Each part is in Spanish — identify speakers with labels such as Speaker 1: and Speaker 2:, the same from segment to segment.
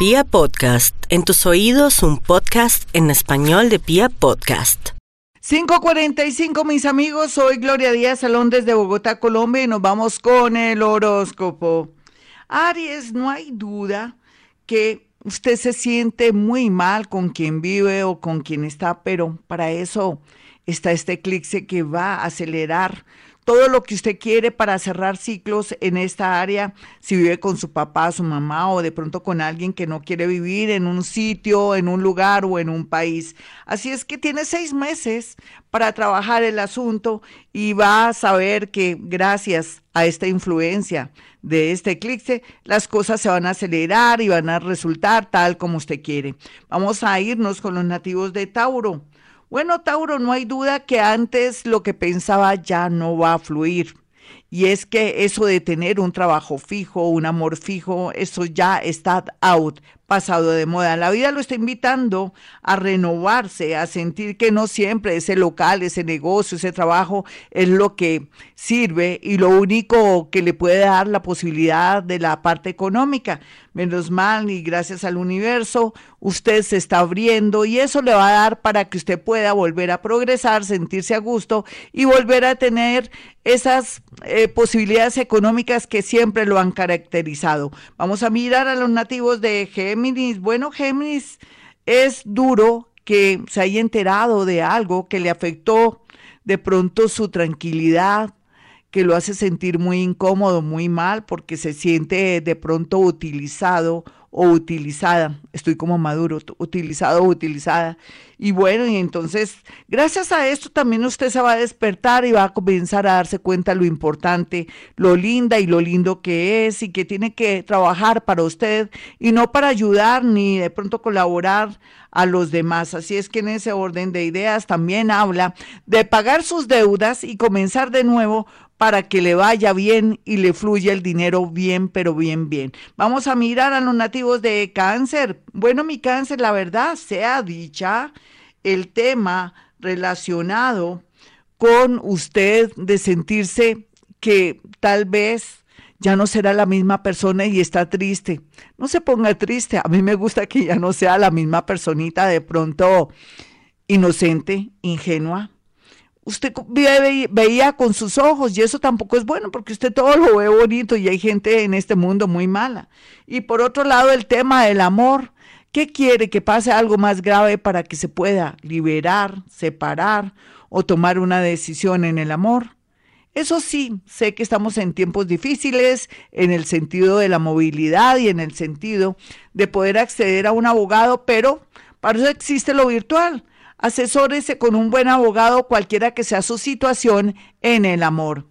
Speaker 1: Pia Podcast, en tus oídos un podcast en español de Pia Podcast.
Speaker 2: 545 mis amigos, soy Gloria Díaz Salón desde Bogotá, Colombia y nos vamos con el horóscopo. Aries, no hay duda que usted se siente muy mal con quien vive o con quien está, pero para eso está este eclipse que va a acelerar todo lo que usted quiere para cerrar ciclos en esta área, si vive con su papá, su mamá o de pronto con alguien que no quiere vivir en un sitio, en un lugar o en un país. Así es que tiene seis meses para trabajar el asunto y va a saber que gracias a esta influencia de este eclipse, las cosas se van a acelerar y van a resultar tal como usted quiere. Vamos a irnos con los nativos de Tauro. Bueno, Tauro, no hay duda que antes lo que pensaba ya no va a fluir. Y es que eso de tener un trabajo fijo, un amor fijo, eso ya está out pasado de moda. La vida lo está invitando a renovarse, a sentir que no siempre ese local, ese negocio, ese trabajo es lo que sirve y lo único que le puede dar la posibilidad de la parte económica. Menos mal y gracias al universo, usted se está abriendo y eso le va a dar para que usted pueda volver a progresar, sentirse a gusto y volver a tener esas eh, posibilidades económicas que siempre lo han caracterizado. Vamos a mirar a los nativos de GM Géminis, bueno, Géminis, es duro que se haya enterado de algo que le afectó de pronto su tranquilidad, que lo hace sentir muy incómodo, muy mal, porque se siente de pronto utilizado o utilizada. Estoy como maduro, utilizado o utilizada. Y bueno, y entonces, gracias a esto también usted se va a despertar y va a comenzar a darse cuenta lo importante, lo linda y lo lindo que es y que tiene que trabajar para usted y no para ayudar ni de pronto colaborar a los demás. Así es que en ese orden de ideas también habla de pagar sus deudas y comenzar de nuevo para que le vaya bien y le fluya el dinero bien, pero bien, bien. Vamos a mirar a los nativos de cáncer. Bueno, mi cáncer, la verdad, sea dicha, el tema relacionado con usted de sentirse que tal vez ya no será la misma persona y está triste. No se ponga triste, a mí me gusta que ya no sea la misma personita de pronto inocente, ingenua, usted veía con sus ojos y eso tampoco es bueno porque usted todo lo ve bonito y hay gente en este mundo muy mala. Y por otro lado, el tema del amor. ¿Qué quiere que pase algo más grave para que se pueda liberar, separar o tomar una decisión en el amor? Eso sí, sé que estamos en tiempos difíciles en el sentido de la movilidad y en el sentido de poder acceder a un abogado, pero para eso existe lo virtual. Asesórese con un buen abogado cualquiera que sea su situación en el amor.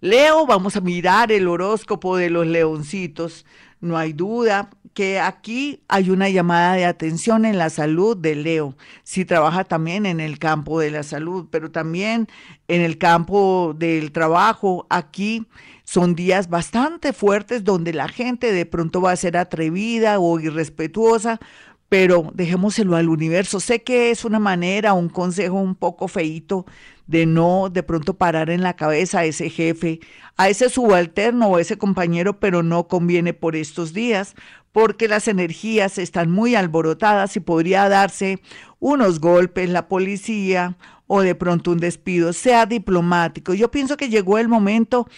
Speaker 2: Leo, vamos a mirar el horóscopo de los leoncitos. No hay duda que aquí hay una llamada de atención en la salud de Leo. Si trabaja también en el campo de la salud, pero también en el campo del trabajo, aquí son días bastante fuertes donde la gente de pronto va a ser atrevida o irrespetuosa pero dejémoselo al universo. Sé que es una manera, un consejo un poco feito de no de pronto parar en la cabeza a ese jefe, a ese subalterno o a ese compañero, pero no conviene por estos días, porque las energías están muy alborotadas y podría darse unos golpes, la policía o de pronto un despido, sea diplomático. Yo pienso que llegó el momento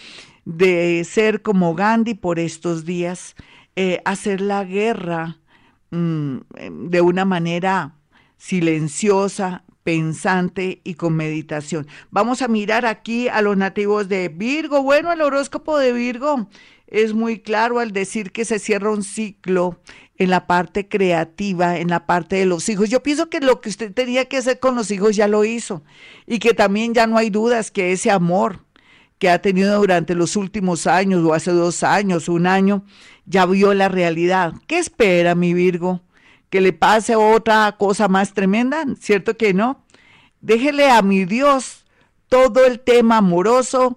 Speaker 2: de ser como Gandhi por estos días, eh, hacer la guerra Mm, de una manera silenciosa, pensante y con meditación. Vamos a mirar aquí a los nativos de Virgo. Bueno, el horóscopo de Virgo es muy claro al decir que se cierra un ciclo en la parte creativa, en la parte de los hijos. Yo pienso que lo que usted tenía que hacer con los hijos ya lo hizo y que también ya no hay dudas que ese amor que ha tenido durante los últimos años o hace dos años, un año, ya vio la realidad. ¿Qué espera mi Virgo? ¿Que le pase otra cosa más tremenda? ¿Cierto que no? Déjele a mi Dios todo el tema amoroso,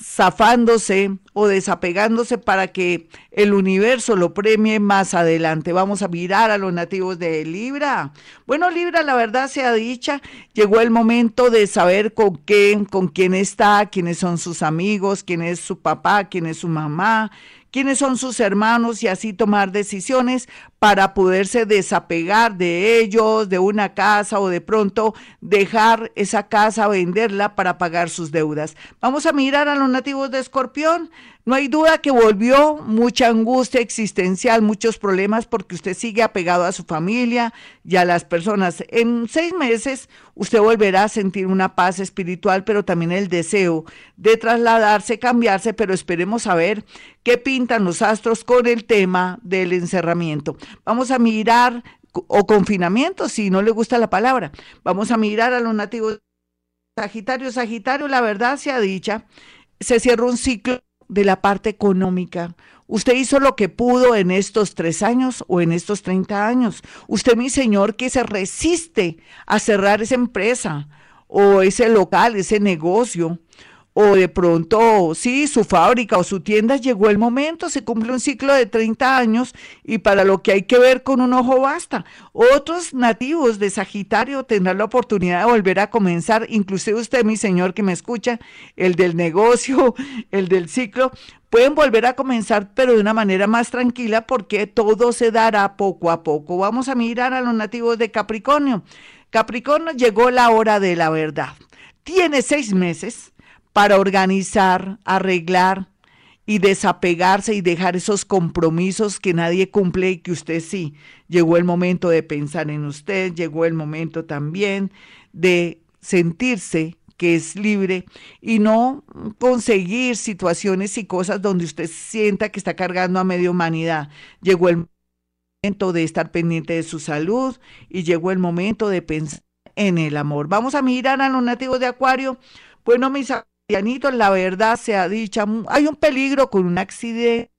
Speaker 2: zafándose o desapegándose para que el universo lo premie más adelante. Vamos a mirar a los nativos de Libra. Bueno, Libra, la verdad sea dicha, llegó el momento de saber con qué, con quién está, quiénes son sus amigos, quién es su papá, quién es su mamá, quiénes son sus hermanos y así tomar decisiones para poderse desapegar de ellos, de una casa o de pronto dejar esa casa, venderla para pagar sus deudas. Vamos a mirar a los nativos de Escorpión. No hay duda que volvió mucha angustia existencial, muchos problemas porque usted sigue apegado a su familia y a las personas. En seis meses usted volverá a sentir una paz espiritual, pero también el deseo de trasladarse, cambiarse, pero esperemos a ver qué pintan los astros con el tema del encerramiento. Vamos a mirar, o confinamiento, si no le gusta la palabra, vamos a mirar a los nativos Sagitario. Sagitario, la verdad sea dicha, se cierra un ciclo de la parte económica. Usted hizo lo que pudo en estos tres años o en estos 30 años. Usted, mi señor, que se resiste a cerrar esa empresa o ese local, ese negocio o de pronto, sí, su fábrica o su tienda, llegó el momento, se cumple un ciclo de 30 años y para lo que hay que ver con un ojo basta. Otros nativos de Sagitario tendrán la oportunidad de volver a comenzar, inclusive usted, mi señor, que me escucha, el del negocio, el del ciclo, pueden volver a comenzar, pero de una manera más tranquila porque todo se dará poco a poco. Vamos a mirar a los nativos de Capricornio. Capricornio llegó la hora de la verdad. Tiene seis meses para organizar, arreglar y desapegarse y dejar esos compromisos que nadie cumple y que usted sí. Llegó el momento de pensar en usted, llegó el momento también de sentirse que es libre y no conseguir situaciones y cosas donde usted sienta que está cargando a media humanidad. Llegó el momento de estar pendiente de su salud y llegó el momento de pensar en el amor. Vamos a mirar a los nativos de Acuario. Bueno, mis la verdad sea dicha, hay un peligro con un accidente.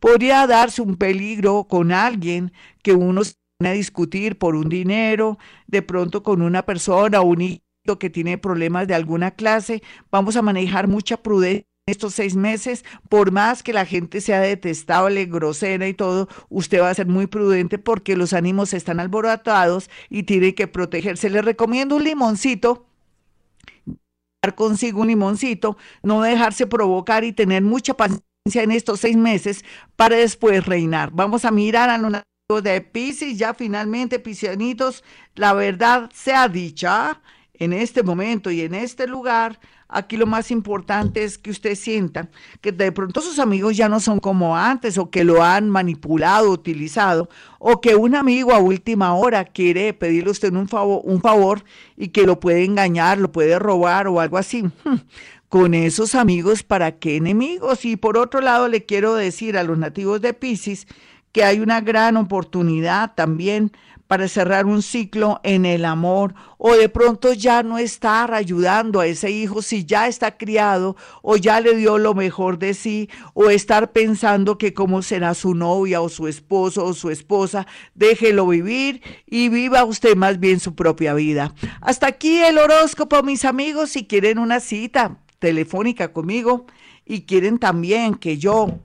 Speaker 2: Podría darse un peligro con alguien que uno se a discutir por un dinero, de pronto con una persona o un hijo que tiene problemas de alguna clase. Vamos a manejar mucha prudencia estos seis meses, por más que la gente sea detestable, grosera y todo, usted va a ser muy prudente porque los ánimos están alborotados y tiene que protegerse. Le recomiendo un limoncito consigo un limoncito, no dejarse provocar y tener mucha paciencia en estos seis meses para después reinar. Vamos a mirar a los de Pisces, ya finalmente, piscianitos, la verdad sea dicha en este momento y en este lugar, Aquí lo más importante es que usted sienta que de pronto sus amigos ya no son como antes o que lo han manipulado, utilizado, o que un amigo a última hora quiere pedirle a usted un favor, un favor y que lo puede engañar, lo puede robar o algo así. Con esos amigos, ¿para qué enemigos? Y por otro lado, le quiero decir a los nativos de Pisces que hay una gran oportunidad también para cerrar un ciclo en el amor o de pronto ya no estar ayudando a ese hijo si ya está criado o ya le dio lo mejor de sí o estar pensando que cómo será su novia o su esposo o su esposa, déjelo vivir y viva usted más bien su propia vida. Hasta aquí el horóscopo, mis amigos, si quieren una cita telefónica conmigo y quieren también que yo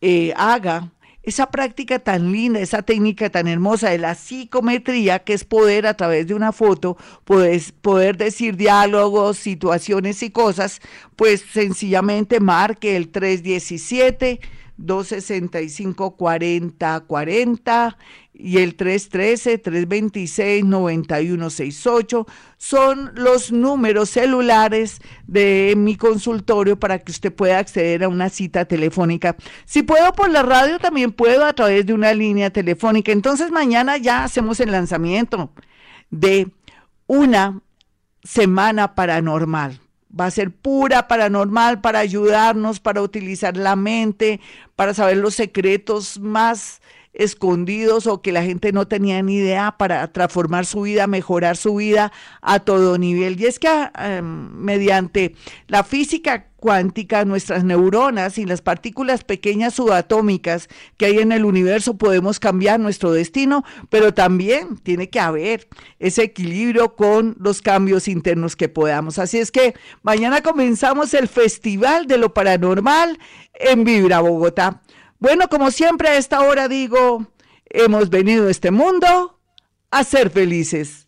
Speaker 2: eh, haga esa práctica tan linda, esa técnica tan hermosa de la psicometría, que es poder a través de una foto, poder, poder decir diálogos, situaciones y cosas, pues sencillamente marque el 317. 265 40 40 y el 313-326-9168 son los números celulares de mi consultorio para que usted pueda acceder a una cita telefónica. Si puedo por la radio, también puedo a través de una línea telefónica. Entonces mañana ya hacemos el lanzamiento de una semana paranormal va a ser pura paranormal para ayudarnos, para utilizar la mente, para saber los secretos más escondidos o que la gente no tenía ni idea para transformar su vida, mejorar su vida a todo nivel. Y es que em, mediante la física cuántica, nuestras neuronas y las partículas pequeñas subatómicas que hay en el universo podemos cambiar nuestro destino, pero también tiene que haber ese equilibrio con los cambios internos que podamos. Así es que mañana comenzamos el Festival de lo Paranormal en Vibra Bogotá. Bueno, como siempre a esta hora digo, hemos venido a este mundo a ser felices.